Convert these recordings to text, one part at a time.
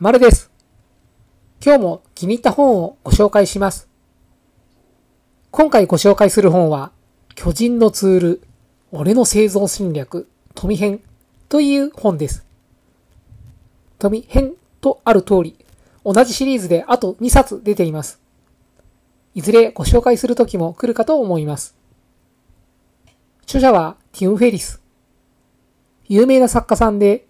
まるです。今日も気に入った本をご紹介します。今回ご紹介する本は、巨人のツール、俺の生存戦略、富編という本です。富編とある通り、同じシリーズであと2冊出ています。いずれご紹介する時も来るかと思います。著者はティム・フェリス。有名な作家さんで、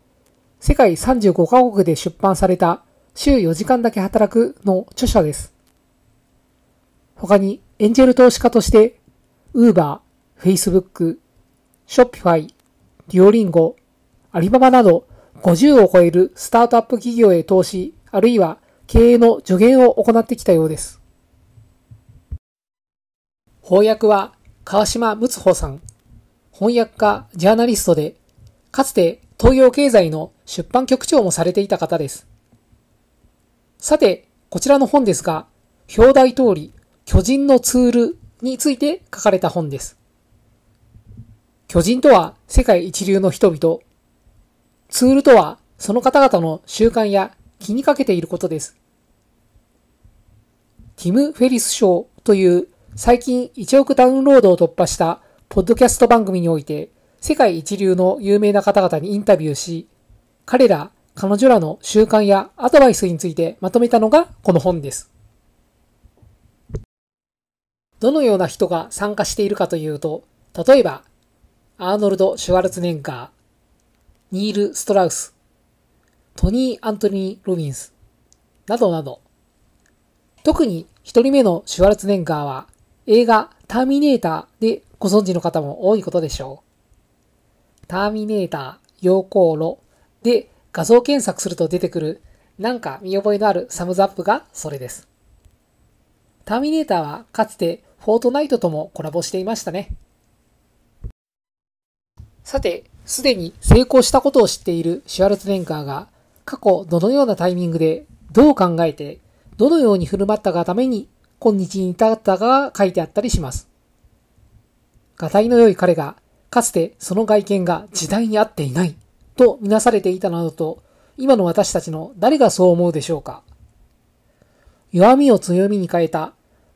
世界35カ国で出版された週4時間だけ働くの著者です。他にエンジェル投資家として、ウーバー、フェイスブック、ショッピファイ、デュオリンゴ、アリババなど50を超えるスタートアップ企業へ投資、あるいは経営の助言を行ってきたようです。翻訳は川島睦穂さん。翻訳家、ジャーナリストで、かつて東洋経済の出版局長もされていた方です。さて、こちらの本ですが、表題通り、巨人のツールについて書かれた本です。巨人とは世界一流の人々。ツールとはその方々の習慣や気にかけていることです。ティム・フェリス賞という最近1億ダウンロードを突破したポッドキャスト番組において世界一流の有名な方々にインタビューし、彼ら、彼女らの習慣やアドバイスについてまとめたのがこの本です。どのような人が参加しているかというと、例えば、アーノルド・シュワルツネンガー、ニール・ストラウス、トニー・アントニー・ロビンス、などなど。特に一人目のシュワルツネンガーは映画ターミネーターでご存知の方も多いことでしょう。ターミネーター、陽光炉で画像検索すると出てくるなんか見覚えのあるサムズアップがそれです。ターミネーターはかつてフォートナイトともコラボしていましたね。さて、すでに成功したことを知っているシュワルツネンガーが過去どのようなタイミングでどう考えてどのように振る舞ったがために今日に至ったかが書いてあったりします。がたいの良い彼がかつてその外見が時代に合っていないとみなされていたなどと、今の私たちの誰がそう思うでしょうか弱みを強みに変えた、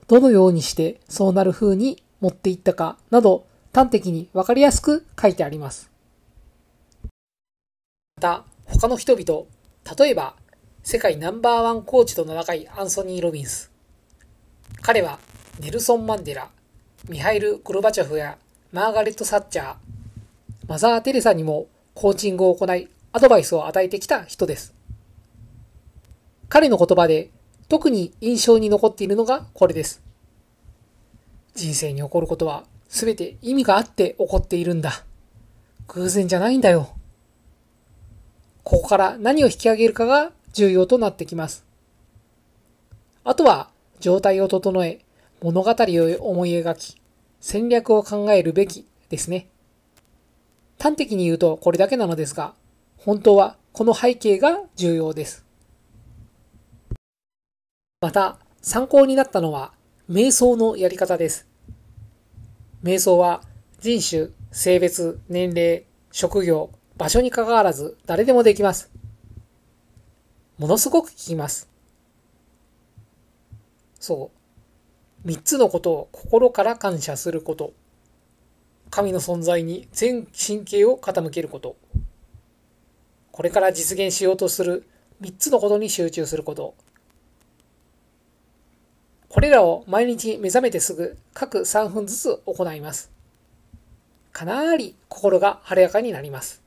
どのようにしてそうなる風に持っていったかなど端的にわかりやすく書いてあります。また、他の人々、例えば、世界ナンバーワンコーチと名高いアンソニー・ロビンス。彼は、ネルソン・マンデラ、ミハイル・ゴルバチョフやマーガレット・サッチャー、マザー・テレサにもコーチングを行い、アドバイスを与えてきた人です。彼の言葉で特に印象に残っているのがこれです。人生に起こることは全て意味があって起こっているんだ。偶然じゃないんだよ。ここから何を引き上げるかが重要となってきます。あとは状態を整え、物語を思い描き、戦略を考えるべきですね。端的に言うとこれだけなのですが、本当はこの背景が重要です。また、参考になったのは、瞑想のやり方です。瞑想は人種、性別、年齢、職業、場所に関わらず誰でもできます。ものすごく効きます。そう。三つのことを心から感謝すること。神の存在に全神経を傾けること。これから実現しようとする三つのことに集中すること。これらを毎日目覚めてすぐ各3分ずつ行います。かなり心が晴れやかになります。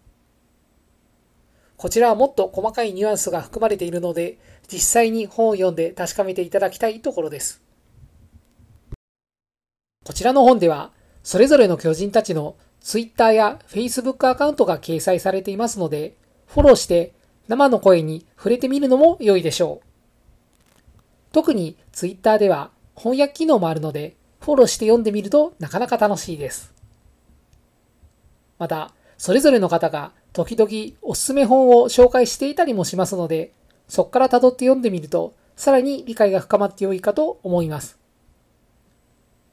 こちらはもっと細かいニュアンスが含まれているので、実際に本を読んで確かめていただきたいところです。こちらの本では、それぞれの巨人たちの Twitter や Facebook アカウントが掲載されていますので、フォローして生の声に触れてみるのも良いでしょう。特に Twitter では翻訳機能もあるので、フォローして読んでみるとなかなか楽しいです。また、それぞれの方が時々おすすめ本を紹介していたりもしますので、そこから辿って読んでみると、さらに理解が深まって良いかと思います。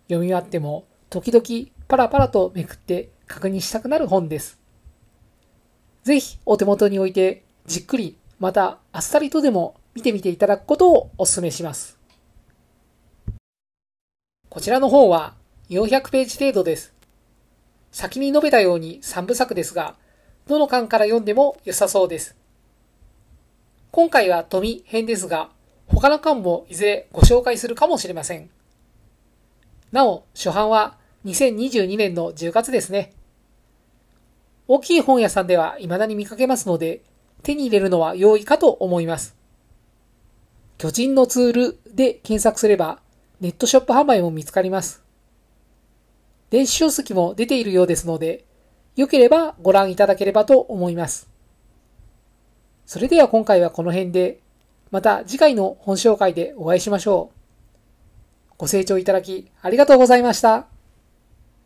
読み終わっても時々パラパラとめくって確認したくなる本です。ぜひお手元に置いてじっくりまた、あっさりとでも見てみていただくことをお勧めします。こちらの本は400ページ程度です。先に述べたように3部作ですが、どの巻から読んでも良さそうです。今回は富編ですが、他の巻もいずれご紹介するかもしれません。なお、初版は2022年の10月ですね。大きい本屋さんでは未だに見かけますので、手に入れるのは容易かと思います。巨人のツールで検索すれば、ネットショップ販売も見つかります。電子書籍も出ているようですので、よければご覧いただければと思います。それでは今回はこの辺で、また次回の本紹介でお会いしましょう。ご清聴いただきありがとうございました。